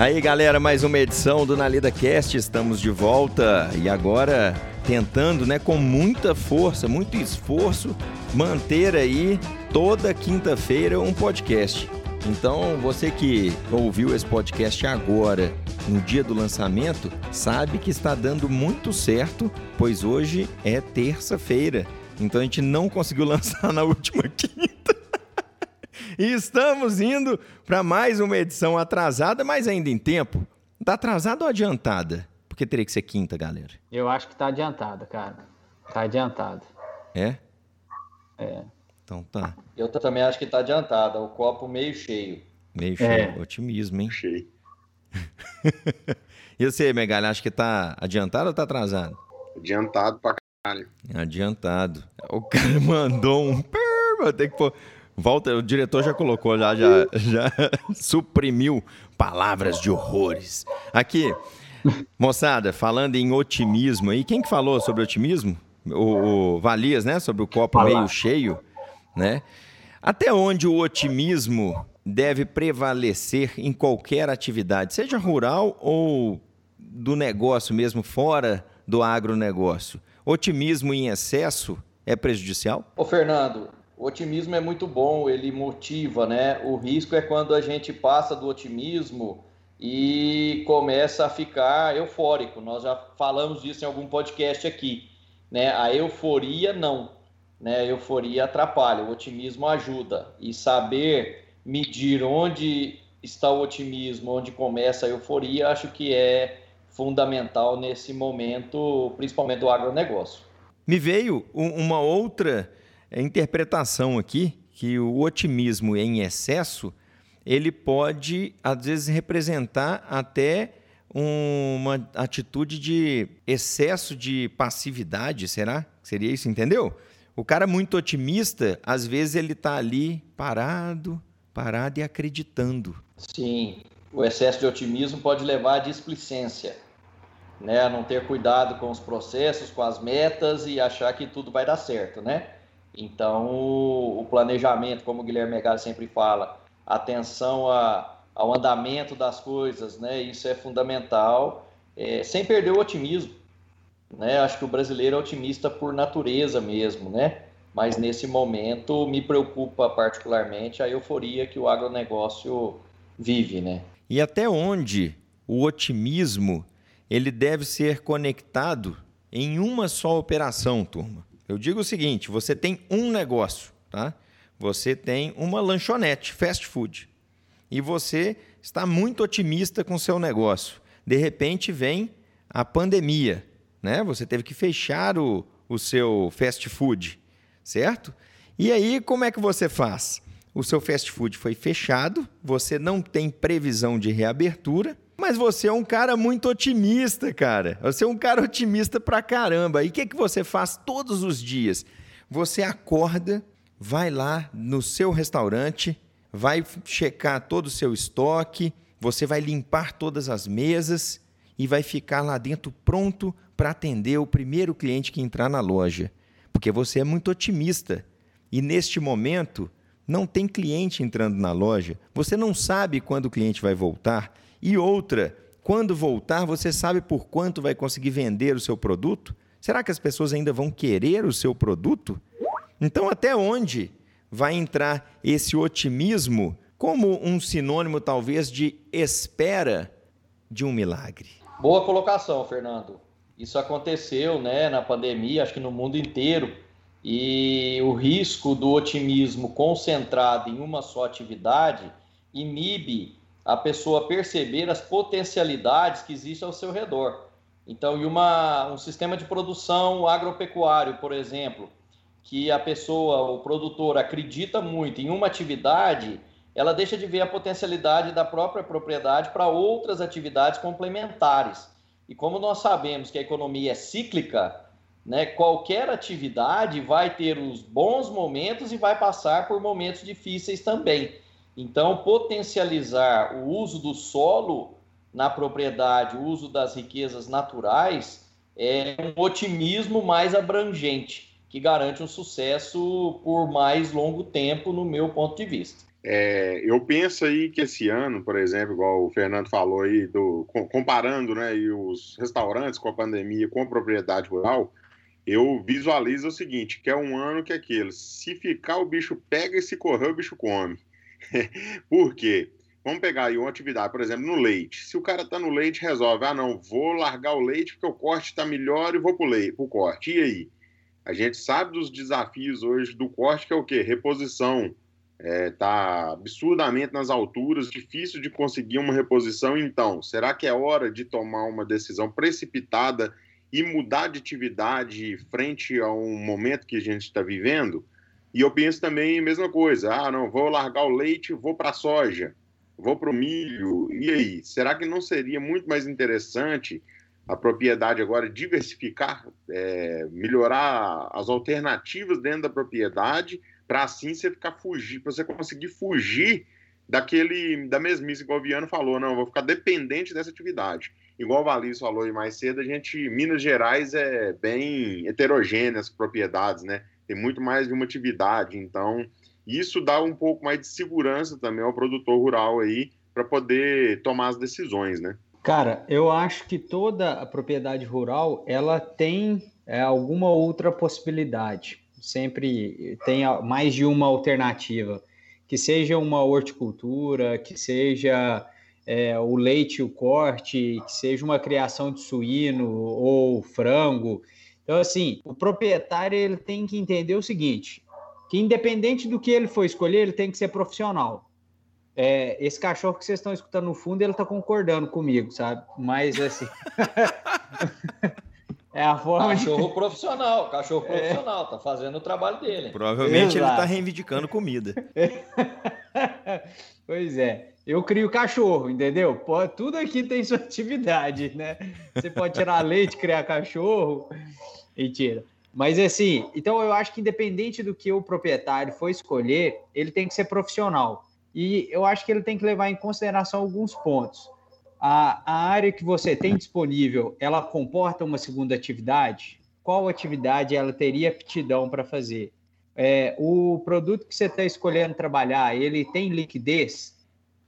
Aí, galera, mais uma edição do Nalida Cast. Estamos de volta e agora tentando, né, com muita força, muito esforço, manter aí toda quinta-feira um podcast. Então, você que ouviu esse podcast agora, no dia do lançamento, sabe que está dando muito certo, pois hoje é terça-feira. Então a gente não conseguiu lançar na última. E estamos indo para mais uma edição atrasada, mas ainda em tempo. Está atrasada ou adiantada? Porque teria que ser quinta, galera. Eu acho que está adiantada, cara. Está adiantada. É? É. Então tá. Eu também acho que está adiantada. O copo meio cheio. Meio cheio. É. Otimismo, hein? Cheio. e você, Megalha, acha que tá adiantado ou tá atrasado? Adiantado pra caralho. Adiantado. O cara mandou um. Vou ter que pôr. Volta, o diretor já colocou, já, já, já suprimiu palavras de horrores. Aqui, moçada, falando em otimismo aí, quem que falou sobre otimismo? O, o Valias, né? Sobre o copo meio cheio, né? Até onde o otimismo deve prevalecer em qualquer atividade, seja rural ou do negócio mesmo, fora do agronegócio? Otimismo em excesso é prejudicial? Ô, Fernando, o otimismo é muito bom, ele motiva, né? O risco é quando a gente passa do otimismo e começa a ficar eufórico. Nós já falamos disso em algum podcast aqui, né? A euforia não, né? A euforia atrapalha, o otimismo ajuda. E saber medir onde está o otimismo, onde começa a euforia, acho que é fundamental nesse momento, principalmente do agronegócio. Me veio uma outra interpretação aqui, que o otimismo em excesso, ele pode, às vezes, representar até uma atitude de excesso de passividade, será? Seria isso, entendeu? O cara muito otimista, às vezes ele está ali parado, parado e acreditando. Sim, o excesso de otimismo pode levar à displicência, né? A não ter cuidado com os processos, com as metas e achar que tudo vai dar certo, né? Então, o planejamento, como o Guilherme Megali sempre fala, atenção a, ao andamento das coisas, né? Isso é fundamental, é, sem perder o otimismo, né? Acho que o brasileiro é otimista por natureza mesmo, né? mas nesse momento me preocupa particularmente a euforia que o agronegócio vive, né? E até onde o otimismo ele deve ser conectado em uma só operação, turma? Eu digo o seguinte: você tem um negócio, tá? Você tem uma lanchonete, fast food, e você está muito otimista com o seu negócio. De repente vem a pandemia, né? Você teve que fechar o, o seu fast food certo? E aí, como é que você faz? O seu fast food foi fechado, você não tem previsão de reabertura, mas você é um cara muito otimista, cara. Você é um cara otimista pra caramba. E o que, que você faz todos os dias? Você acorda, vai lá no seu restaurante, vai checar todo o seu estoque, você vai limpar todas as mesas e vai ficar lá dentro pronto para atender o primeiro cliente que entrar na loja porque você é muito otimista. E neste momento, não tem cliente entrando na loja, você não sabe quando o cliente vai voltar. E outra, quando voltar, você sabe por quanto vai conseguir vender o seu produto? Será que as pessoas ainda vão querer o seu produto? Então, até onde vai entrar esse otimismo como um sinônimo, talvez, de espera de um milagre? Boa colocação, Fernando. Isso aconteceu né, na pandemia, acho que no mundo inteiro, e o risco do otimismo concentrado em uma só atividade inibe a pessoa perceber as potencialidades que existem ao seu redor. Então, e uma, um sistema de produção agropecuário, por exemplo, que a pessoa, o produtor, acredita muito em uma atividade, ela deixa de ver a potencialidade da própria propriedade para outras atividades complementares. E como nós sabemos que a economia é cíclica, né, qualquer atividade vai ter os bons momentos e vai passar por momentos difíceis também. Então, potencializar o uso do solo na propriedade, o uso das riquezas naturais, é um otimismo mais abrangente, que garante um sucesso por mais longo tempo, no meu ponto de vista. É, eu penso aí que esse ano, por exemplo, igual o Fernando falou aí, do, comparando né, os restaurantes com a pandemia, com a propriedade rural, eu visualizo o seguinte, que é um ano que é aquele, se ficar o bicho pega e se correr o bicho come. por quê? Vamos pegar aí uma atividade, por exemplo, no leite. Se o cara está no leite, resolve, ah não, vou largar o leite porque o corte está melhor e vou para o corte. E aí? A gente sabe dos desafios hoje do corte, que é o quê? Reposição. Está é, absurdamente nas alturas, difícil de conseguir uma reposição. Então, será que é hora de tomar uma decisão precipitada e mudar de atividade frente a um momento que a gente está vivendo? E eu penso também a mesma coisa. Ah, não, vou largar o leite, vou para a soja vou para o milho, e aí? Será que não seria muito mais interessante a propriedade agora diversificar, é, melhorar as alternativas dentro da propriedade, para assim você ficar fugir, para você conseguir fugir daquele da mesmice que o Viano falou, não, vou ficar dependente dessa atividade. Igual o Valis falou aí mais cedo, a gente, Minas Gerais é bem heterogênea as propriedades, né? Tem muito mais de uma atividade, então isso dá um pouco mais de segurança também ao produtor rural aí para poder tomar as decisões, né? Cara, eu acho que toda a propriedade rural ela tem é, alguma outra possibilidade. Sempre tem mais de uma alternativa, que seja uma horticultura, que seja é, o leite, o corte, que seja uma criação de suíno ou frango. Então, assim, o proprietário ele tem que entender o seguinte: que independente do que ele for escolher, ele tem que ser profissional. É, esse cachorro que vocês estão escutando no fundo, ele está concordando comigo, sabe? Mas assim. é a forma. Cachorro de... profissional, cachorro é. profissional, tá fazendo o trabalho dele. Provavelmente Exato. ele está reivindicando comida. pois é. Eu crio cachorro, entendeu? Pode, tudo aqui tem sua atividade, né? Você pode tirar leite, criar cachorro. Mentira. Mas assim, então eu acho que independente do que o proprietário for escolher, ele tem que ser profissional. E eu acho que ele tem que levar em consideração alguns pontos. A, a área que você tem disponível, ela comporta uma segunda atividade? Qual atividade ela teria aptidão para fazer? É, o produto que você está escolhendo trabalhar, ele tem liquidez?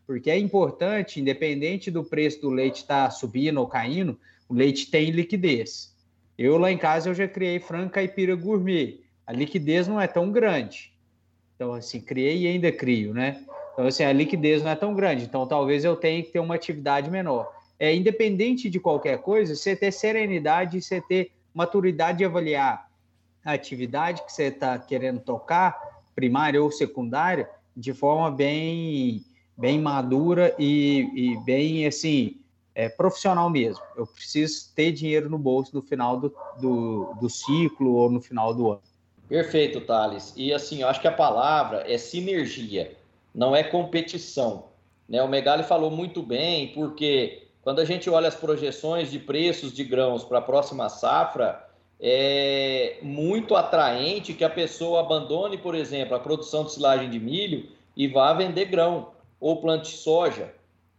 Porque é importante, independente do preço do leite estar tá subindo ou caindo, o leite tem liquidez. Eu lá em casa eu já criei frango caipira gourmet. A liquidez não é tão grande. Então, assim, criei e ainda crio, né? Então, assim, a liquidez não é tão grande. Então, talvez eu tenha que ter uma atividade menor. É independente de qualquer coisa, você ter serenidade, você ter maturidade de avaliar a atividade que você está querendo tocar, primária ou secundária, de forma bem, bem madura e, e bem, assim, é, profissional mesmo. Eu preciso ter dinheiro no bolso no final do, do, do ciclo ou no final do ano. Perfeito, Thales. E assim, eu acho que a palavra é sinergia, não é competição. Né? O Megali falou muito bem, porque quando a gente olha as projeções de preços de grãos para a próxima safra, é muito atraente que a pessoa abandone, por exemplo, a produção de silagem de milho e vá vender grão ou plante soja.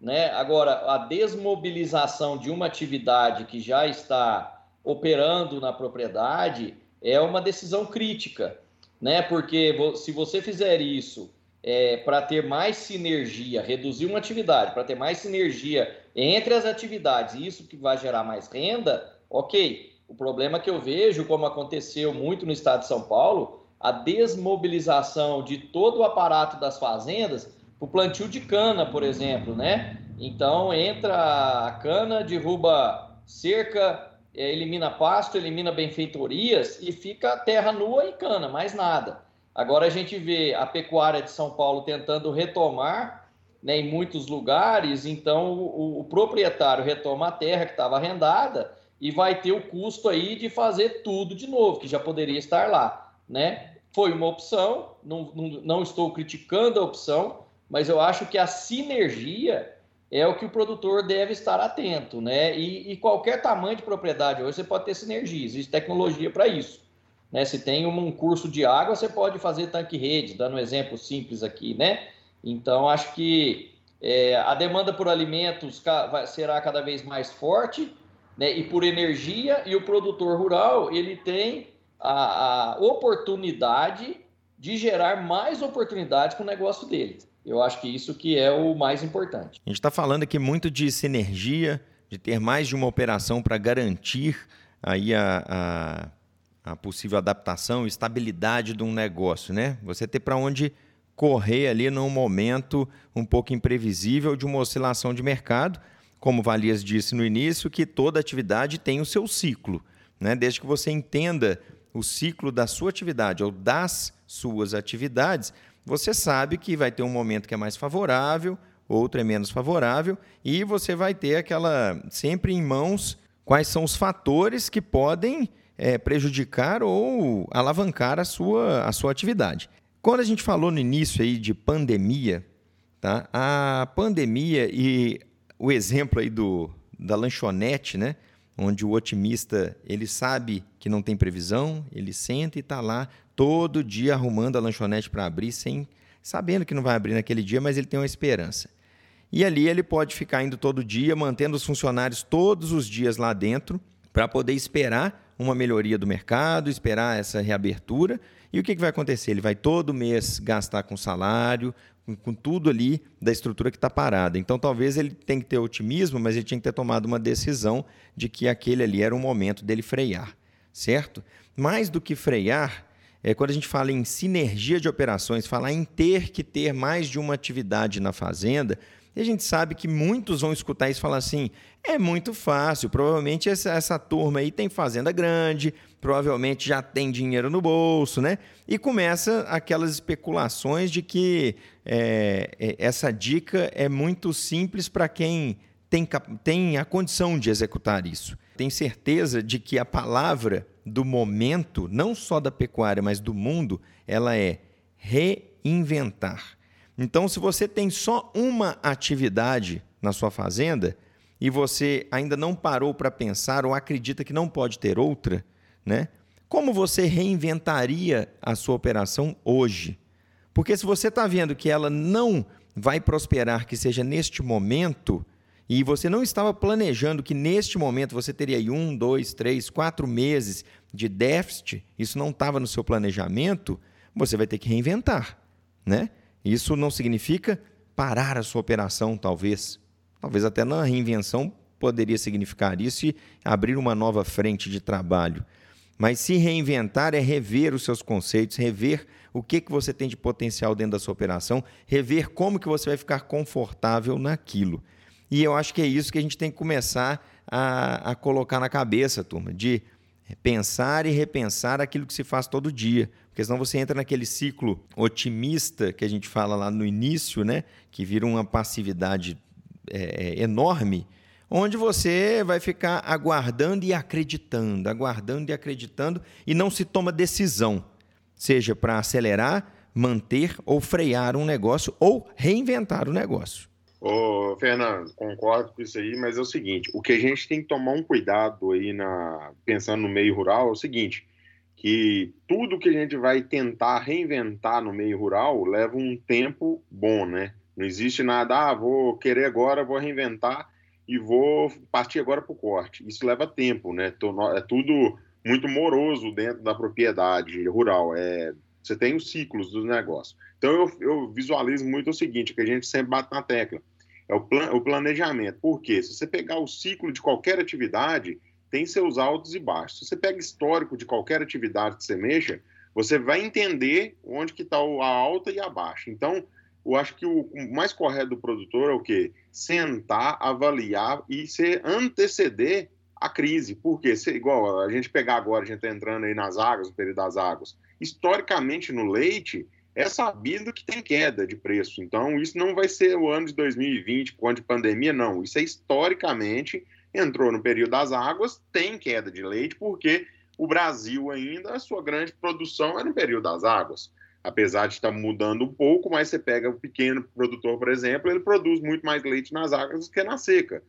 Né? Agora, a desmobilização de uma atividade que já está operando na propriedade é uma decisão crítica, né? porque se você fizer isso é, para ter mais sinergia, reduzir uma atividade, para ter mais sinergia entre as atividades, e isso que vai gerar mais renda, ok. O problema que eu vejo, como aconteceu muito no estado de São Paulo, a desmobilização de todo o aparato das fazendas o plantio de cana, por exemplo, né? Então entra a cana, derruba cerca, é, elimina pasto, elimina benfeitorias e fica terra nua e cana, mais nada. Agora a gente vê a pecuária de São Paulo tentando retomar né, em muitos lugares, então o, o proprietário retoma a terra que estava arrendada e vai ter o custo aí de fazer tudo de novo, que já poderia estar lá, né? Foi uma opção, não, não, não estou criticando a opção, mas eu acho que a sinergia é o que o produtor deve estar atento, né? E, e qualquer tamanho de propriedade hoje você pode ter sinergia, existe tecnologia para isso. Né? Se tem um curso de água, você pode fazer tanque-rede, dando um exemplo simples aqui, né? Então, acho que é, a demanda por alimentos será cada vez mais forte, né? E por energia, e o produtor rural, ele tem a, a oportunidade de gerar mais oportunidades para o negócio dele. Eu acho que isso que é o mais importante. A gente está falando aqui muito de sinergia, de ter mais de uma operação para garantir aí a, a, a possível adaptação, estabilidade de um negócio, né? Você ter para onde correr ali num momento um pouco imprevisível de uma oscilação de mercado, como Valias disse no início, que toda atividade tem o seu ciclo, né? Desde que você entenda o ciclo da sua atividade ou das suas atividades, você sabe que vai ter um momento que é mais favorável, outro é menos favorável, e você vai ter aquela sempre em mãos quais são os fatores que podem é, prejudicar ou alavancar a sua, a sua atividade. Quando a gente falou no início aí de pandemia, tá? a pandemia e o exemplo aí do, da lanchonete, né? Onde o otimista ele sabe que não tem previsão, ele senta e está lá todo dia arrumando a lanchonete para abrir, sem sabendo que não vai abrir naquele dia, mas ele tem uma esperança. E ali ele pode ficar indo todo dia, mantendo os funcionários todos os dias lá dentro, para poder esperar uma melhoria do mercado, esperar essa reabertura. E o que, que vai acontecer? Ele vai todo mês gastar com salário, com, com tudo ali da estrutura que está parada. Então, talvez ele tenha que ter otimismo, mas ele tinha que ter tomado uma decisão de que aquele ali era o momento dele frear, certo? Mais do que frear, é, quando a gente fala em sinergia de operações, falar em ter que ter mais de uma atividade na fazenda, e a gente sabe que muitos vão escutar isso e falar assim: é muito fácil, provavelmente essa, essa turma aí tem fazenda grande, provavelmente já tem dinheiro no bolso, né? E começa aquelas especulações de que é, é essa dica é muito simples para quem tem, tem a condição de executar isso. Tem certeza de que a palavra do momento, não só da pecuária, mas do mundo, ela é reinventar. Então, se você tem só uma atividade na sua fazenda e você ainda não parou para pensar ou acredita que não pode ter outra, né? Como você reinventaria a sua operação hoje? Porque se você está vendo que ela não vai prosperar, que seja neste momento, e você não estava planejando que neste momento você teria aí um, dois, três, quatro meses de déficit, isso não estava no seu planejamento, você vai ter que reinventar, né? Isso não significa parar a sua operação, talvez. Talvez até na reinvenção poderia significar isso e abrir uma nova frente de trabalho. Mas se reinventar é rever os seus conceitos, rever o que, que você tem de potencial dentro da sua operação, rever como que você vai ficar confortável naquilo. E eu acho que é isso que a gente tem que começar a, a colocar na cabeça, turma, de pensar e repensar aquilo que se faz todo dia. Porque senão você entra naquele ciclo otimista que a gente fala lá no início, né? Que vira uma passividade é, é enorme, onde você vai ficar aguardando e acreditando, aguardando e acreditando, e não se toma decisão, seja para acelerar, manter ou frear um negócio ou reinventar o negócio. Ô, Fernando, concordo com isso aí, mas é o seguinte: o que a gente tem que tomar um cuidado aí na pensando no meio rural é o seguinte, que tudo que a gente vai tentar reinventar no meio rural leva um tempo bom, né? Não existe nada, ah, vou querer agora, vou reinventar e vou partir agora para o corte. Isso leva tempo, né? É tudo muito moroso dentro da propriedade rural. É, você tem os ciclos dos negócios. Então eu, eu visualizo muito o seguinte, que a gente sempre bate na tecla é o, plan, o planejamento. Por quê? Se você pegar o ciclo de qualquer atividade, tem seus altos e baixos. Se você pega histórico de qualquer atividade que você mexa, você vai entender onde que está a alta e a baixa. Então, eu acho que o mais correto do produtor é o quê? Sentar, avaliar e se anteceder a crise. Por quê? Se, igual a gente pegar agora, a gente está entrando aí nas águas, no período das águas. Historicamente, no leite, é sabido que tem queda de preço. Então, isso não vai ser o ano de 2020, com ano de pandemia, não. Isso é historicamente, entrou no período das águas, tem queda de leite, porque o Brasil ainda, a sua grande produção é no período das águas. Apesar de estar mudando um pouco, mas você pega o pequeno produtor, por exemplo, ele produz muito mais leite nas águas do que na seca.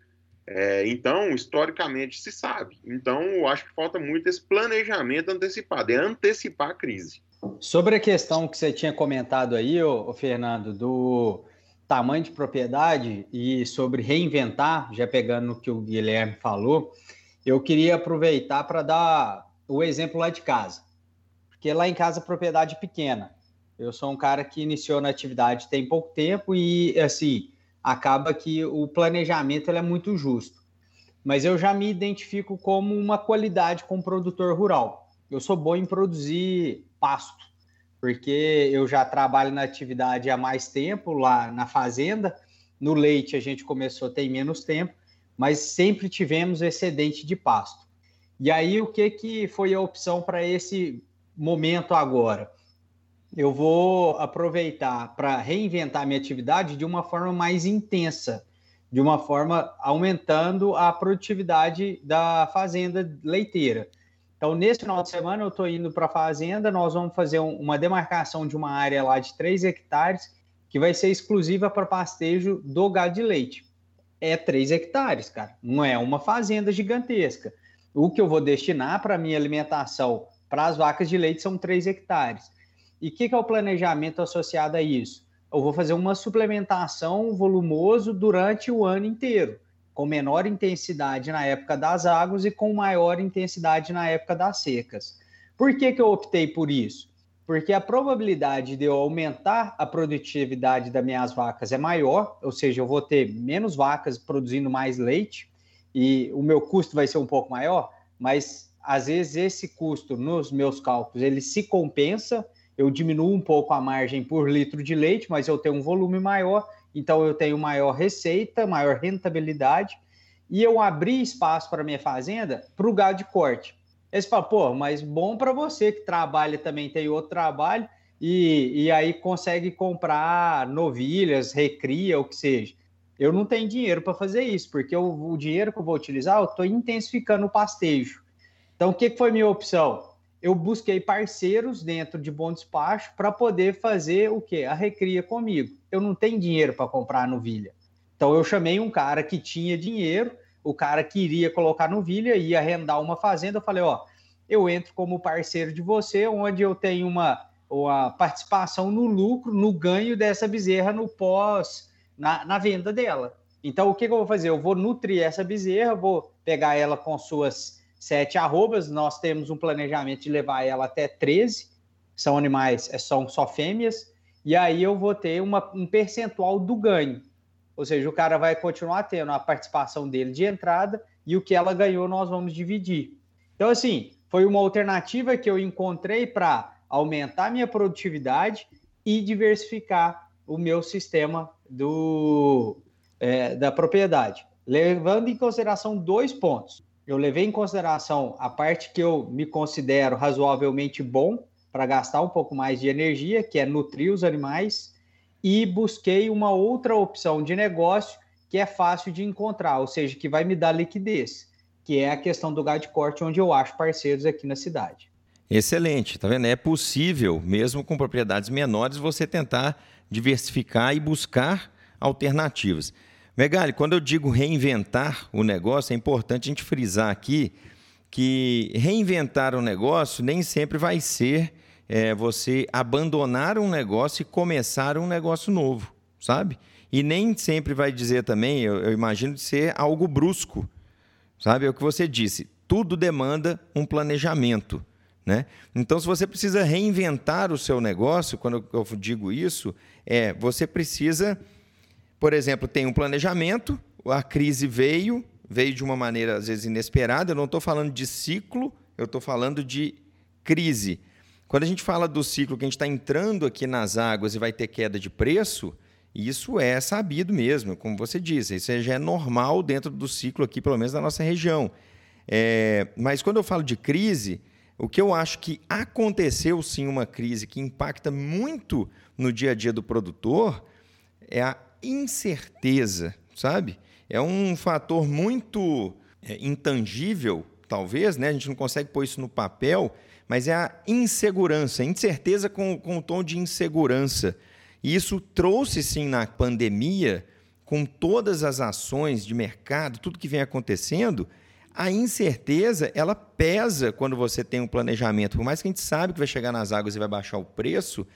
É, então, historicamente, se sabe. Então, eu acho que falta muito esse planejamento antecipado, é antecipar a crise. Sobre a questão que você tinha comentado aí, ô, ô, Fernando, do tamanho de propriedade e sobre reinventar, já pegando o que o Guilherme falou, eu queria aproveitar para dar o exemplo lá de casa. Porque lá em casa, propriedade pequena. Eu sou um cara que iniciou na atividade tem pouco tempo e, assim, acaba que o planejamento é muito justo. Mas eu já me identifico como uma qualidade como produtor rural. Eu sou bom em produzir pasto, porque eu já trabalho na atividade há mais tempo lá na fazenda. No leite a gente começou tem menos tempo, mas sempre tivemos excedente de pasto. E aí o que que foi a opção para esse momento agora? Eu vou aproveitar para reinventar minha atividade de uma forma mais intensa, de uma forma aumentando a produtividade da fazenda leiteira. Então, nesse final de semana, eu estou indo para a fazenda, nós vamos fazer um, uma demarcação de uma área lá de 3 hectares, que vai ser exclusiva para pastejo do gado de leite. É 3 hectares, cara, não é uma fazenda gigantesca. O que eu vou destinar para minha alimentação para as vacas de leite são 3 hectares. E o que, que é o planejamento associado a isso? Eu vou fazer uma suplementação volumoso durante o ano inteiro, com menor intensidade na época das águas e com maior intensidade na época das secas. Por que, que eu optei por isso? Porque a probabilidade de eu aumentar a produtividade das minhas vacas é maior, ou seja, eu vou ter menos vacas produzindo mais leite e o meu custo vai ser um pouco maior, mas às vezes esse custo nos meus cálculos ele se compensa eu diminuo um pouco a margem por litro de leite, mas eu tenho um volume maior, então eu tenho maior receita, maior rentabilidade, e eu abri espaço para minha fazenda para o gado de corte. Aí você fala, pô, mas bom para você que trabalha também, tem outro trabalho, e, e aí consegue comprar novilhas, recria, o que seja. Eu não tenho dinheiro para fazer isso, porque o, o dinheiro que eu vou utilizar, eu estou intensificando o pastejo. Então, o que, que foi minha opção? Eu busquei parceiros dentro de Bom Despacho para poder fazer o quê? A recria comigo. Eu não tenho dinheiro para comprar novilha. Então eu chamei um cara que tinha dinheiro, o cara queria colocar novilha, ia arrendar uma fazenda. Eu falei, ó, eu entro como parceiro de você, onde eu tenho uma, uma participação no lucro, no ganho dessa bezerra no pós, na, na venda dela. Então o que, que eu vou fazer? Eu vou nutrir essa bezerra, vou pegar ela com suas sete arrobas, nós temos um planejamento de levar ela até 13, são animais, é, são só fêmeas, e aí eu vou ter uma, um percentual do ganho. Ou seja, o cara vai continuar tendo a participação dele de entrada e o que ela ganhou nós vamos dividir. Então, assim, foi uma alternativa que eu encontrei para aumentar minha produtividade e diversificar o meu sistema do, é, da propriedade, levando em consideração dois pontos eu levei em consideração a parte que eu me considero razoavelmente bom para gastar um pouco mais de energia, que é nutrir os animais, e busquei uma outra opção de negócio que é fácil de encontrar, ou seja, que vai me dar liquidez, que é a questão do gado de corte, onde eu acho parceiros aqui na cidade. Excelente, tá vendo? É possível, mesmo com propriedades menores, você tentar diversificar e buscar alternativas. Megali, quando eu digo reinventar o negócio, é importante a gente frisar aqui que reinventar o negócio nem sempre vai ser é, você abandonar um negócio e começar um negócio novo, sabe? E nem sempre vai dizer também, eu, eu imagino, de ser algo brusco, sabe? É o que você disse, tudo demanda um planejamento. Né? Então, se você precisa reinventar o seu negócio, quando eu digo isso, é você precisa por exemplo, tem um planejamento, a crise veio, veio de uma maneira às vezes inesperada. Eu não estou falando de ciclo, eu estou falando de crise. Quando a gente fala do ciclo que a gente está entrando aqui nas águas e vai ter queda de preço, isso é sabido mesmo, como você disse, isso já é normal dentro do ciclo aqui, pelo menos da nossa região. É, mas quando eu falo de crise, o que eu acho que aconteceu sim uma crise que impacta muito no dia a dia do produtor é a incerteza, sabe? É um fator muito é, intangível, talvez, né? A gente não consegue pôr isso no papel, mas é a insegurança, incerteza com, com o tom de insegurança. E isso trouxe, sim, na pandemia, com todas as ações de mercado, tudo que vem acontecendo, a incerteza, ela pesa quando você tem um planejamento. Por mais que a gente sabe que vai chegar nas águas e vai baixar o preço,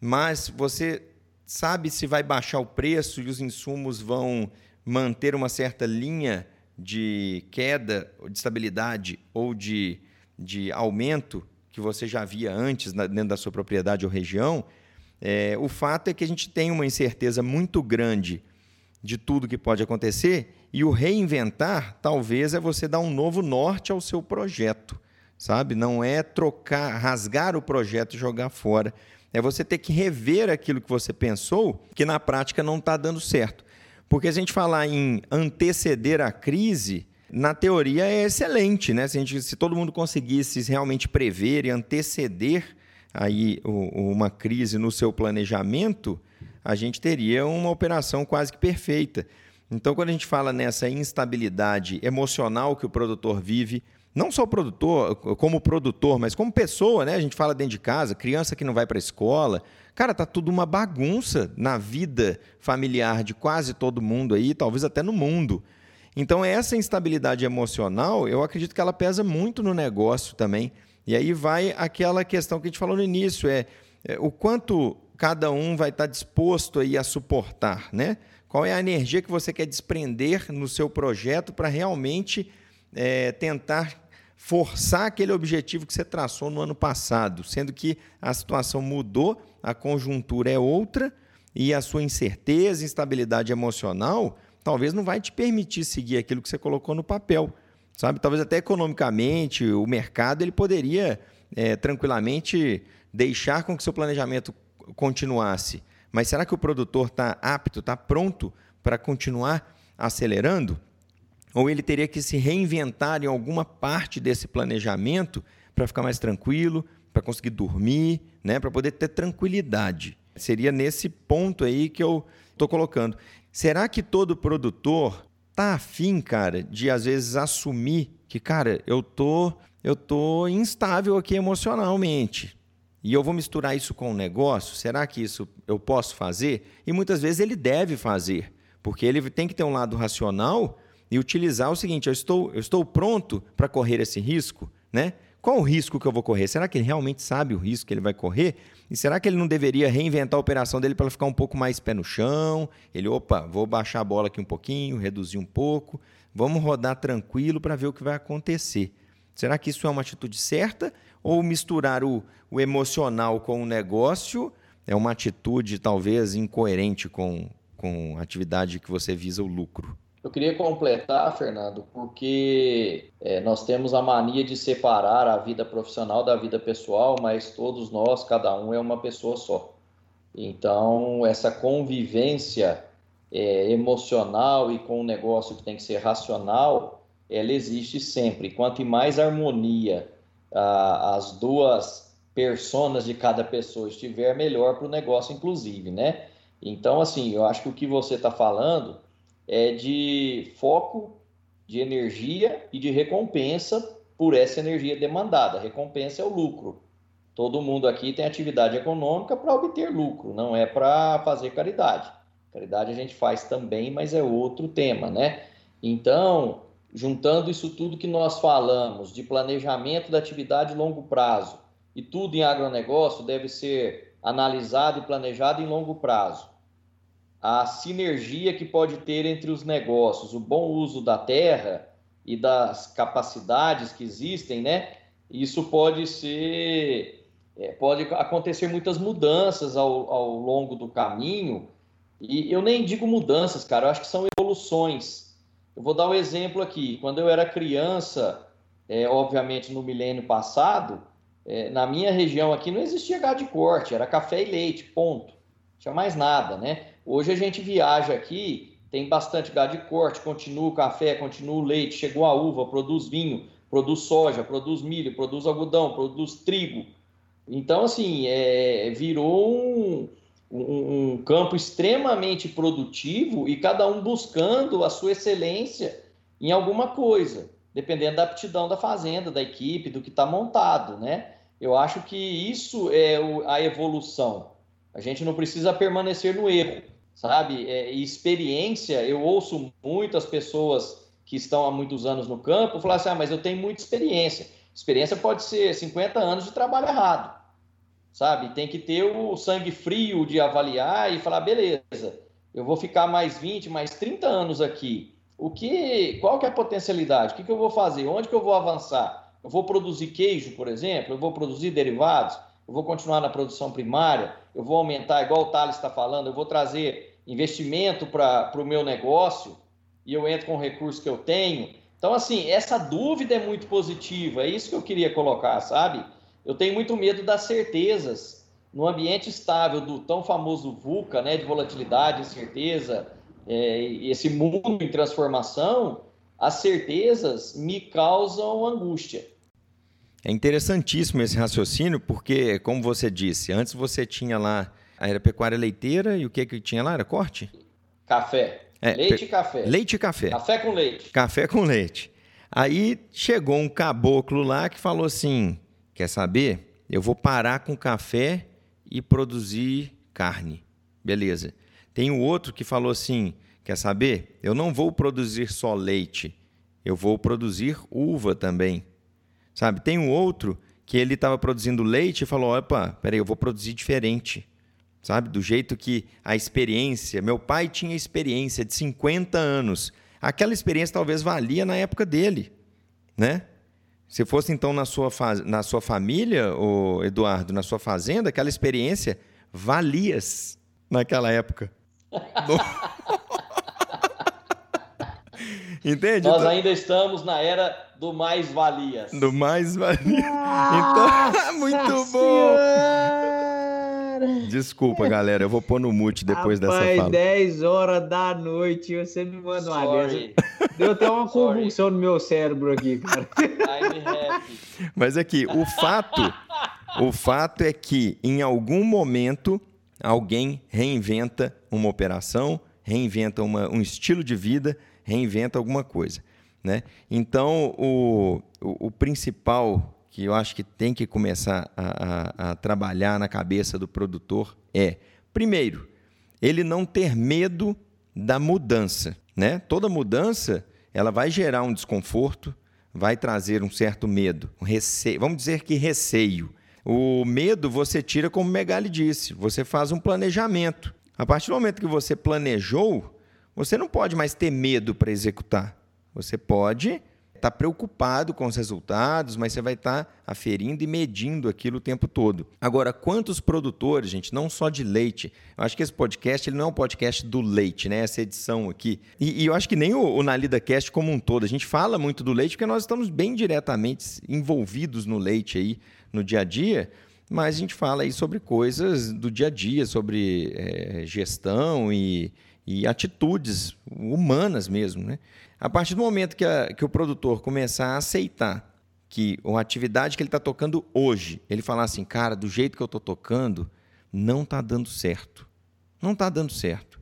mas você sabe se vai baixar o preço e os insumos vão manter uma certa linha de queda, de estabilidade ou de, de aumento que você já via antes na, dentro da sua propriedade ou região, É, o fato é que a gente tem uma incerteza muito grande de tudo que pode acontecer e o reinventar talvez é você dar um novo norte ao seu projeto, sabe? Não é trocar, rasgar o projeto e jogar fora. É você ter que rever aquilo que você pensou, que na prática não está dando certo. Porque se a gente falar em anteceder a crise, na teoria é excelente, né? Se, gente, se todo mundo conseguisse realmente prever e anteceder aí uma crise no seu planejamento, a gente teria uma operação quase que perfeita. Então, quando a gente fala nessa instabilidade emocional que o produtor vive, não só o produtor, como produtor, mas como pessoa, né? A gente fala dentro de casa, criança que não vai para a escola. Cara, tá tudo uma bagunça na vida familiar de quase todo mundo aí, talvez até no mundo. Então, essa instabilidade emocional, eu acredito que ela pesa muito no negócio também. E aí vai aquela questão que a gente falou no início, é, é o quanto cada um vai estar disposto aí a suportar, né? Qual é a energia que você quer desprender no seu projeto para realmente é, tentar forçar aquele objetivo que você traçou no ano passado, sendo que a situação mudou, a conjuntura é outra e a sua incerteza, instabilidade emocional, talvez não vai te permitir seguir aquilo que você colocou no papel, sabe? Talvez até economicamente, o mercado ele poderia é, tranquilamente deixar com que seu planejamento continuasse. Mas será que o produtor está apto, está pronto para continuar acelerando? Ou ele teria que se reinventar em alguma parte desse planejamento para ficar mais tranquilo, para conseguir dormir, né, para poder ter tranquilidade? Seria nesse ponto aí que eu estou colocando. Será que todo produtor tá afim, cara, de às vezes assumir que, cara, eu tô, eu tô instável aqui emocionalmente e eu vou misturar isso com o um negócio, será que isso eu posso fazer? E muitas vezes ele deve fazer, porque ele tem que ter um lado racional e utilizar o seguinte: eu estou, eu estou pronto para correr esse risco, né? Qual o risco que eu vou correr? Será que ele realmente sabe o risco que ele vai correr? E será que ele não deveria reinventar a operação dele para ficar um pouco mais pé no chão? Ele, opa, vou baixar a bola aqui um pouquinho, reduzir um pouco, vamos rodar tranquilo para ver o que vai acontecer. Será que isso é uma atitude certa ou misturar o, o emocional com o negócio é uma atitude talvez incoerente com, com a atividade que você visa o lucro? Eu queria completar, Fernando, porque é, nós temos a mania de separar a vida profissional da vida pessoal, mas todos nós, cada um é uma pessoa só. Então, essa convivência é, emocional e com o negócio que tem que ser racional, ela existe sempre. Quanto mais harmonia as duas personas de cada pessoa estiver, melhor para o negócio, inclusive, né? Então, assim, eu acho que o que você está falando é de foco, de energia e de recompensa por essa energia demandada. Recompensa é o lucro. Todo mundo aqui tem atividade econômica para obter lucro, não é para fazer caridade. Caridade a gente faz também, mas é outro tema, né? Então, juntando isso tudo que nós falamos de planejamento da atividade longo prazo e tudo em agronegócio deve ser analisado e planejado em longo prazo. A sinergia que pode ter entre os negócios, o bom uso da terra e das capacidades que existem, né? Isso pode ser, é, pode acontecer muitas mudanças ao, ao longo do caminho. E eu nem digo mudanças, cara, eu acho que são evoluções eu vou dar um exemplo aqui. Quando eu era criança, é, obviamente no milênio passado, é, na minha região aqui não existia gado de corte, era café e leite, ponto. Não tinha mais nada, né? Hoje a gente viaja aqui, tem bastante gado de corte, continua o café, continua o leite, chegou a uva, produz vinho, produz soja, produz milho, produz algodão, produz trigo. Então, assim, é, virou um, um, um campo extremamente produtivo e cada um buscando a sua excelência em alguma coisa, dependendo da aptidão da fazenda, da equipe, do que está montado, né? Eu acho que isso é a evolução. A gente não precisa permanecer no erro, sabe? É, experiência, eu ouço muitas pessoas que estão há muitos anos no campo falar assim: ah, mas eu tenho muita experiência. Experiência pode ser 50 anos de trabalho errado sabe? Tem que ter o sangue frio de avaliar e falar, beleza, eu vou ficar mais 20, mais 30 anos aqui. O que, qual que é a potencialidade? O que, que eu vou fazer? Onde que eu vou avançar? Eu vou produzir queijo, por exemplo? Eu vou produzir derivados? Eu vou continuar na produção primária, eu vou aumentar, igual o Thales está falando, eu vou trazer investimento para o meu negócio e eu entro com o recurso que eu tenho. Então, assim, essa dúvida é muito positiva, é isso que eu queria colocar, sabe? Eu tenho muito medo das certezas. No ambiente estável do tão famoso VUCA, né, de volatilidade, incerteza, é, esse mundo em transformação, as certezas me causam angústia. É interessantíssimo esse raciocínio, porque, como você disse, antes você tinha lá a pecuária leiteira e o que que tinha lá? Era corte? Café. É, leite e café. Leite e café. Café com leite. Café com leite. Aí chegou um caboclo lá que falou assim: quer saber? Eu vou parar com café e produzir carne. Beleza. Tem o outro que falou assim: quer saber? Eu não vou produzir só leite, eu vou produzir uva também. Sabe? Tem um outro que ele estava produzindo leite e falou: opa, peraí, eu vou produzir diferente sabe? Do jeito que a experiência. Meu pai tinha experiência de 50 anos. Aquela experiência talvez valia na época dele, né? Se fosse então na sua, na sua família, o Eduardo, na sua fazenda, aquela experiência valia naquela época. Entende? Nós então ainda estamos na era do mais valias. Do mais valias. Então, muito bom. Desculpa, galera. Eu vou pôr no mute depois Rapaz, dessa fala. 10 horas da noite você me manda uma dessa. Deu até uma convulsão no meu cérebro aqui, cara. Mas aqui, o fato, o fato é que em algum momento alguém reinventa uma operação, reinventa uma, um estilo de vida, reinventa alguma coisa. Né? Então, o, o, o principal que eu acho que tem que começar a, a, a trabalhar na cabeça do produtor é, primeiro, ele não ter medo da mudança. Né? Toda mudança ela vai gerar um desconforto, vai trazer um certo medo, um receio, vamos dizer que receio. O medo você tira, como Megali disse, você faz um planejamento. A partir do momento que você planejou, você não pode mais ter medo para executar. Você pode está preocupado com os resultados, mas você vai estar tá aferindo e medindo aquilo o tempo todo. Agora, quantos produtores, gente, não só de leite, eu acho que esse podcast ele não é um podcast do leite, né? Essa edição aqui. E, e eu acho que nem o, o Nalida Cast como um todo. A gente fala muito do leite porque nós estamos bem diretamente envolvidos no leite aí no dia a dia mas a gente fala aí sobre coisas do dia a dia, sobre é, gestão e, e atitudes humanas mesmo, né? A partir do momento que, a, que o produtor começar a aceitar que uma atividade que ele está tocando hoje, ele falar assim, cara, do jeito que eu estou tocando, não está dando certo. Não está dando certo.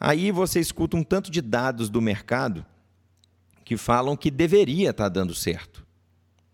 Aí você escuta um tanto de dados do mercado que falam que deveria estar tá dando certo.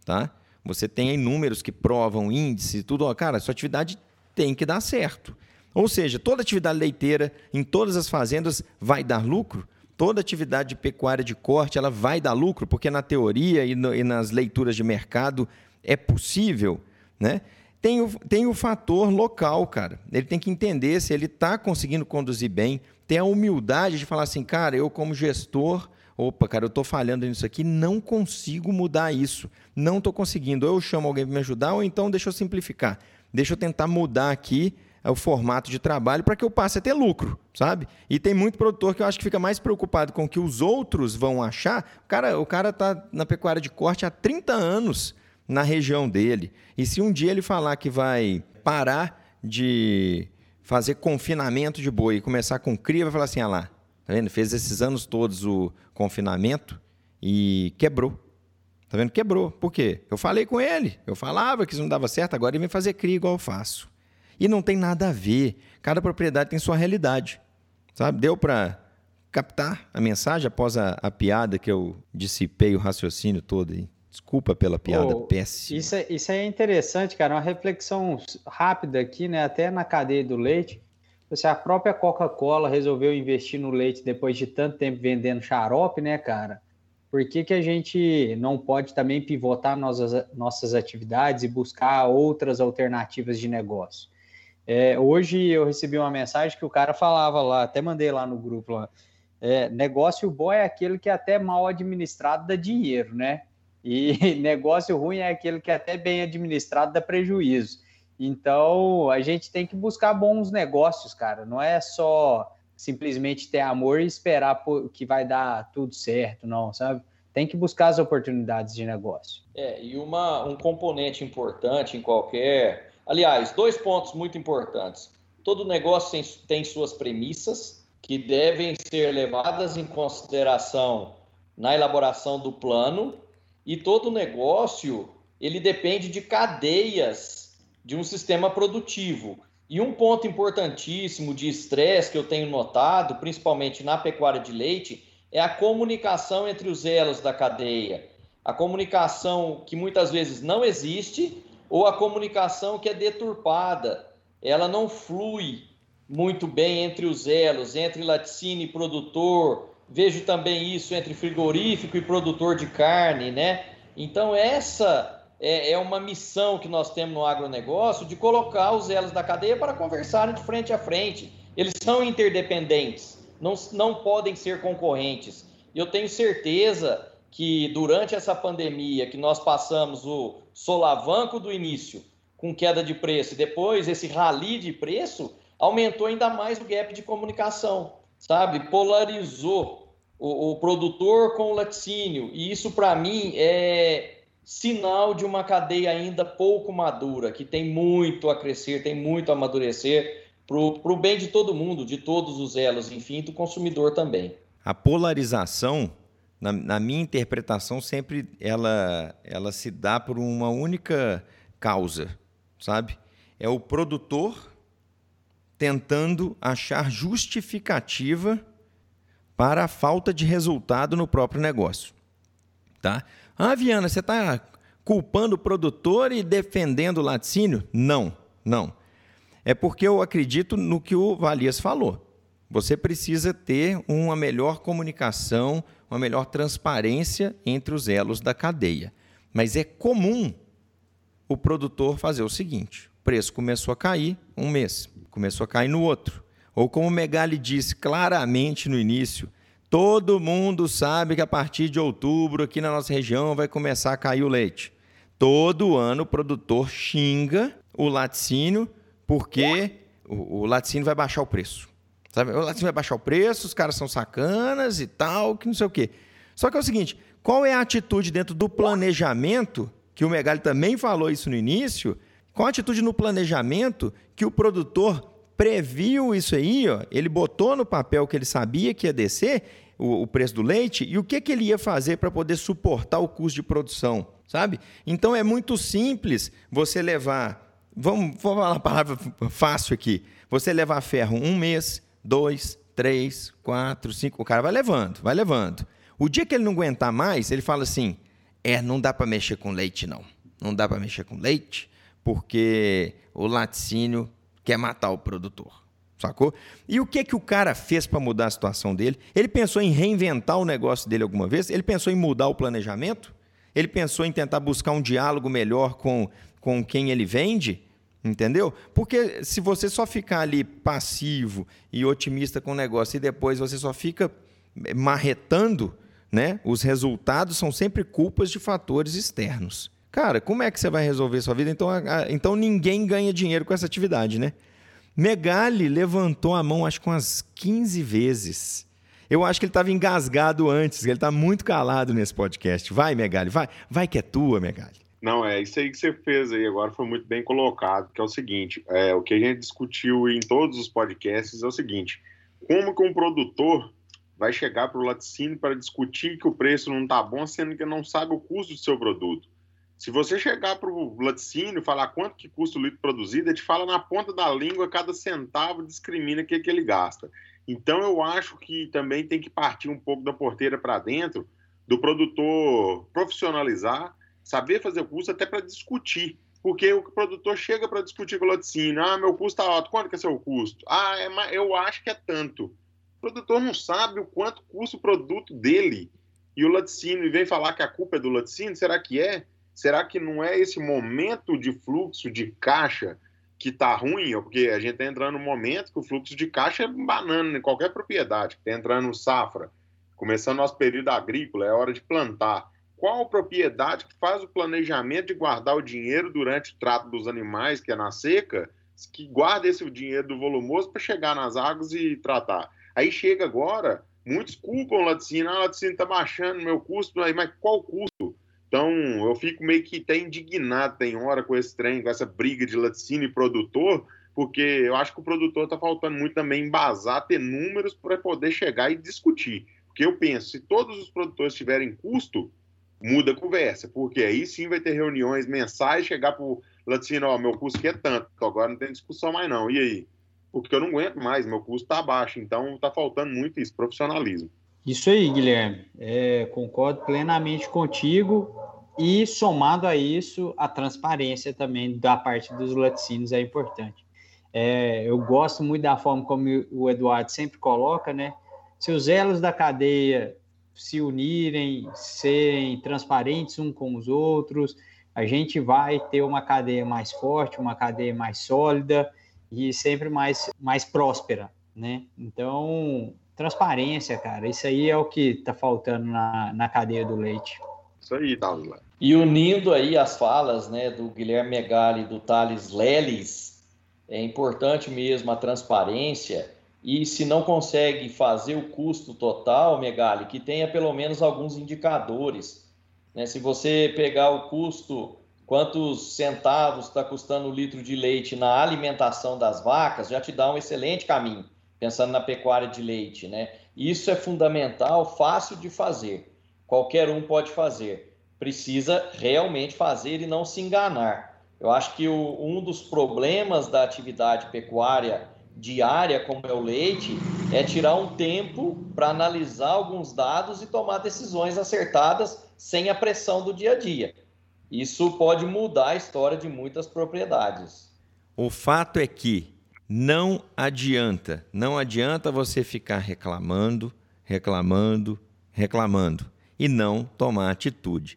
Tá? Você tem aí números que provam índice, tudo. Ó, cara, sua atividade tem que dar certo. Ou seja, toda atividade leiteira em todas as fazendas vai dar lucro, toda atividade de pecuária de corte ela vai dar lucro, porque na teoria e, no, e nas leituras de mercado é possível, né? Tem o, tem o fator local, cara. Ele tem que entender se ele está conseguindo conduzir bem, ter a humildade de falar assim, cara, eu como gestor, opa, cara, eu estou falhando nisso aqui, não consigo mudar isso, não estou conseguindo. Ou eu chamo alguém para me ajudar, ou então deixa eu simplificar, deixa eu tentar mudar aqui o formato de trabalho para que eu passe a ter lucro, sabe? E tem muito produtor que eu acho que fica mais preocupado com o que os outros vão achar. O cara o cara tá na pecuária de corte há 30 anos na região dele. E se um dia ele falar que vai parar de fazer confinamento de boi e começar com cria, vai falar assim: "Ah lá, tá vendo? Fez esses anos todos o confinamento e quebrou. Tá vendo? Quebrou. Por quê? Eu falei com ele. Eu falava que isso não dava certo, agora ele vem fazer cria igual eu faço. E não tem nada a ver. Cada propriedade tem sua realidade. Sabe? Deu para captar a mensagem após a, a, piada que eu dissipei o raciocínio todo aí. Desculpa pela piada oh, péssima. Isso é, isso é interessante, cara. Uma reflexão rápida aqui, né? Até na cadeia do leite. Se a própria Coca-Cola resolveu investir no leite depois de tanto tempo vendendo xarope, né, cara? Por que, que a gente não pode também pivotar nossas, nossas atividades e buscar outras alternativas de negócio? É, hoje eu recebi uma mensagem que o cara falava lá, até mandei lá no grupo lá. É, negócio bom é aquele que é até mal administrado dá dinheiro, né? E negócio ruim é aquele que é até bem administrado dá prejuízo. Então, a gente tem que buscar bons negócios, cara. Não é só simplesmente ter amor e esperar que vai dar tudo certo, não, sabe? Tem que buscar as oportunidades de negócio. É, e uma, um componente importante em qualquer. Aliás, dois pontos muito importantes. Todo negócio tem, suas premissas que devem ser levadas em consideração na elaboração do plano, e todo negócio ele depende de cadeias de um sistema produtivo. E um ponto importantíssimo de estresse que eu tenho notado, principalmente na pecuária de leite, é a comunicação entre os elos da cadeia. A comunicação que muitas vezes não existe ou a comunicação que é deturpada. Ela não flui muito bem entre os elos, entre laticínio e produtor. Vejo também isso entre frigorífico e produtor de carne, né? Então essa é, é uma missão que nós temos no agronegócio de colocar os elos da cadeia para conversarem de frente a frente. Eles são interdependentes, não, não podem ser concorrentes. Eu tenho certeza que durante essa pandemia que nós passamos o solavanco do início com queda de preço e depois esse rally de preço, aumentou ainda mais o gap de comunicação, sabe? Polarizou o, o produtor com o laticínio. E isso, para mim, é, sinal de uma cadeia ainda pouco madura, que tem muito a crescer, tem muito a amadurecer para o bem de todo mundo, de todos os elos, enfim, do consumidor também. A polarização, na, na minha interpretação, sempre ela, ela se dá por uma única causa, sabe? É o produtor tentando achar justificativa para a falta de resultado no próprio negócio. Tá? Ah, Viana, você está culpando o produtor e defendendo o laticínio? Não, não. É porque eu acredito no que o Valias falou. Você precisa ter uma melhor comunicação, uma melhor transparência entre os elos da cadeia. Mas é comum o produtor fazer o seguinte: o preço começou a cair um mês, começou a cair no outro. Ou como o Megali disse claramente no início, Todo mundo sabe que a partir de outubro, aqui na nossa região, vai começar a cair o leite. Todo ano o produtor xinga o laticínio porque o, o laticínio vai baixar o preço. Sabe? O laticínio vai baixar o preço, os caras são sacanas e tal, que não sei o quê. Só que é o seguinte, qual é a atitude dentro do planejamento, que o Megali também falou isso no início, qual a atitude no planejamento que o produtor previu isso aí, ó, ele botou no papel que ele sabia que ia descer o, o preço do leite e o que, que ele ia fazer para poder suportar o custo de produção, sabe? Então é muito simples você levar, vamos, vamos falar uma palavra fácil aqui, você levar ferro um mês, dois, três, quatro, cinco, o cara vai levando, vai levando. O dia que ele não aguentar mais, ele fala assim, é, não dá para mexer com leite não, não dá para mexer com leite, porque o laticínio quer matar o produtor. Sacou? E o que que o cara fez para mudar a situação dele? Ele pensou em reinventar o negócio dele alguma vez? Ele pensou em mudar o planejamento? Ele pensou em tentar buscar um diálogo melhor com, com quem ele vende? Entendeu? Porque se você só ficar ali passivo e otimista com o negócio e depois você só fica marretando, né? Os resultados são sempre culpas de fatores externos. Cara, como é que você vai resolver sua vida? Então, então ninguém ganha dinheiro com essa atividade, né? Megali levantou a mão, acho que umas 15 vezes. Eu acho que ele estava engasgado antes, ele está muito calado nesse podcast. Vai, Megali, vai. Vai que é tua, Megali. Não, é isso aí que você fez aí agora foi muito bem colocado, que é o seguinte, é, o que a gente discutiu em todos os podcasts é o seguinte, como que um produtor vai chegar para o laticínio para discutir que o preço não está bom, sendo que não sabe o custo do seu produto? Se você chegar para o laticínio falar quanto que custa o litro produzido, ele te fala na ponta da língua, cada centavo discrimina o que, que ele gasta. Então eu acho que também tem que partir um pouco da porteira para dentro, do produtor profissionalizar, saber fazer o custo até para discutir. Porque o produtor chega para discutir com o laticínio, ah, meu custo está alto, quanto que é seu custo? Ah, é, eu acho que é tanto. O produtor não sabe o quanto custa o produto dele. E o laticínio vem falar que a culpa é do laticínio, será que é? Será que não é esse momento de fluxo de caixa que está ruim? Porque a gente está entrando num momento que o fluxo de caixa é banana em qualquer propriedade, está entrando safra, começando nosso período agrícola, é hora de plantar. Qual propriedade que faz o planejamento de guardar o dinheiro durante o trato dos animais, que é na seca, que guarda esse dinheiro do volumoso para chegar nas águas e tratar. Aí chega agora, muitos culpam o laticínio, ah, o laticínio está baixando meu custo, mas qual custo? Então, eu fico meio que até indignado, tem hora, com esse trem, com essa briga de laticínio e produtor, porque eu acho que o produtor está faltando muito também embasar, ter números para poder chegar e discutir. Porque eu penso, se todos os produtores tiverem custo, muda a conversa, porque aí sim vai ter reuniões mensais, chegar para o laticínio, ó, meu custo aqui é tanto, agora não tem discussão mais não, e aí? Porque eu não aguento mais, meu custo está baixo, então está faltando muito isso, profissionalismo. Isso aí, Guilherme, é, concordo plenamente contigo, e somado a isso, a transparência também da parte dos laticínios é importante. É, eu gosto muito da forma como o Eduardo sempre coloca, né? Se os elos da cadeia se unirem, serem transparentes uns com os outros, a gente vai ter uma cadeia mais forte, uma cadeia mais sólida e sempre mais, mais próspera, né? Então, transparência, cara, isso aí é o que está faltando na, na cadeia do leite. Isso aí, Dávila. E unindo aí as falas né, do Guilherme Megali e do Thales Leles, é importante mesmo a transparência e se não consegue fazer o custo total, Megali, que tenha pelo menos alguns indicadores. Né? Se você pegar o custo, quantos centavos está custando o litro de leite na alimentação das vacas, já te dá um excelente caminho, pensando na pecuária de leite. Né? Isso é fundamental, fácil de fazer. Qualquer um pode fazer. Precisa realmente fazer e não se enganar. Eu acho que o, um dos problemas da atividade pecuária diária, como é o leite, é tirar um tempo para analisar alguns dados e tomar decisões acertadas sem a pressão do dia a dia. Isso pode mudar a história de muitas propriedades. O fato é que não adianta, não adianta você ficar reclamando, reclamando, reclamando e não tomar atitude.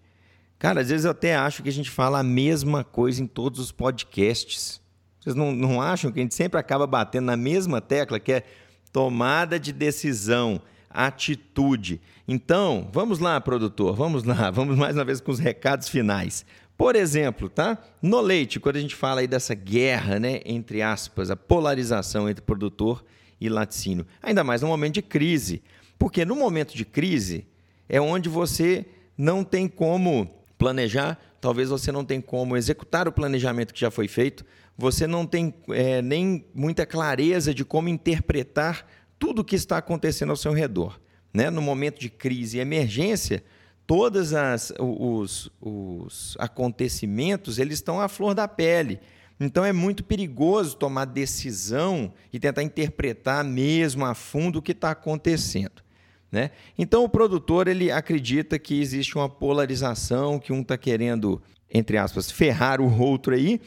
Cara, às vezes eu até acho que a gente fala a mesma coisa em todos os podcasts. Vocês não, não acham que a gente sempre acaba batendo na mesma tecla, que é tomada de decisão, atitude. Então, vamos lá, produtor, vamos lá, vamos mais uma vez com os recados finais. Por exemplo, tá? No leite, quando a gente fala aí dessa guerra, né, entre aspas, a polarização entre produtor e laticínio, ainda mais no momento de crise. Porque no momento de crise é onde você não tem como planejar, talvez você não tenha como executar o planejamento que já foi feito, você não tem é, nem muita clareza de como interpretar tudo o que está acontecendo ao seu redor. Né? No momento de crise e emergência, todos os, os acontecimentos eles estão à flor da pele. Então é muito perigoso tomar decisão e tentar interpretar mesmo a fundo o que está acontecendo. Né? Então o produtor ele acredita que existe uma polarização, que um está querendo, entre aspas, ferrar o outro aí,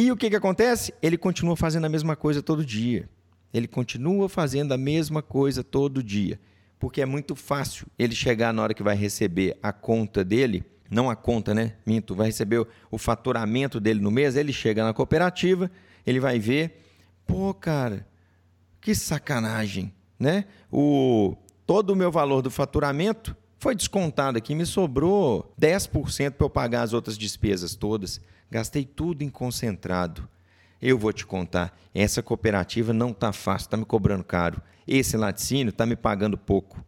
e o que, que acontece? Ele continua fazendo a mesma coisa todo dia. Ele continua fazendo a mesma coisa todo dia. Porque é muito fácil ele chegar na hora que vai receber a conta dele, não a conta, né? Minto, vai receber o faturamento dele no mês, ele chega na cooperativa, ele vai ver, pô, cara, que sacanagem, né? O todo o meu valor do faturamento foi descontado aqui, me sobrou 10% para eu pagar as outras despesas todas. Gastei tudo em concentrado. Eu vou te contar, essa cooperativa não está fácil, está me cobrando caro. Esse laticínio está me pagando pouco,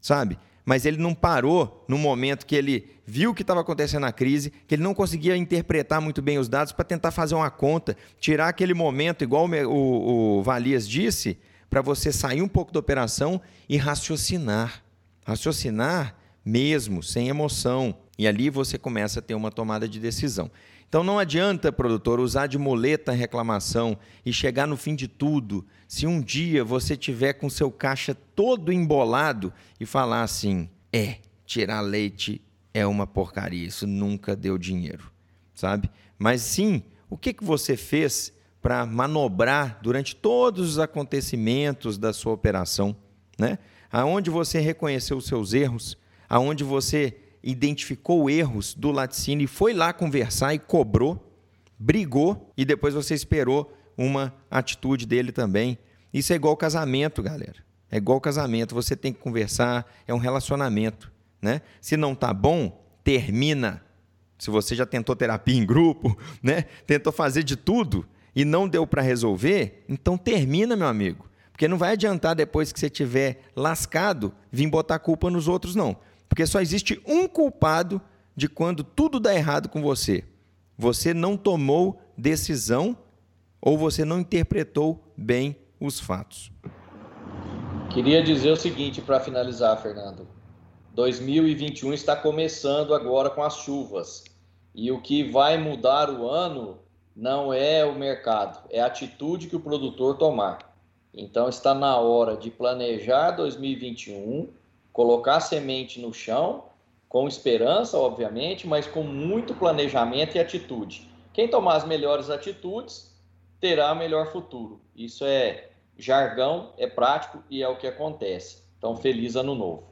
sabe? Mas ele não parou no momento que ele viu que estava acontecendo a crise, que ele não conseguia interpretar muito bem os dados para tentar fazer uma conta, tirar aquele momento, igual o, o, o Valias disse, para você sair um pouco da operação e raciocinar. Raciocinar mesmo, sem emoção. E ali você começa a ter uma tomada de decisão. Então não adianta, produtor, usar de muleta a reclamação e chegar no fim de tudo. Se um dia você tiver com seu caixa todo embolado e falar assim: "É, tirar leite é uma porcaria, isso nunca deu dinheiro", sabe? Mas sim, o que que você fez para manobrar durante todos os acontecimentos da sua operação, né? Aonde você reconheceu os seus erros, aonde você identificou erros do laticínio e foi lá conversar e cobrou, brigou e depois você esperou uma atitude dele também. Isso é igual casamento, galera. É igual casamento, você tem que conversar, é um relacionamento, né? Se não tá bom, termina. Se você já tentou terapia em grupo, né? Tentou fazer de tudo e não deu para resolver, então termina, meu amigo. Porque não vai adiantar depois que você tiver lascado vir botar culpa nos outros não. Porque só existe um culpado de quando tudo dá errado com você. Você não tomou decisão ou você não interpretou bem os fatos. Queria dizer o seguinte para finalizar, Fernando. 2021 está começando agora com as chuvas. E o que vai mudar o ano não é o mercado, é a atitude que o produtor tomar. Então está na hora de planejar 2021, colocar semente no chão, com esperança, obviamente, mas com muito planejamento e atitude. Quem tomar as melhores atitudes terá melhor futuro. Isso é jargão, é prático e é o que acontece. Então, feliz ano novo.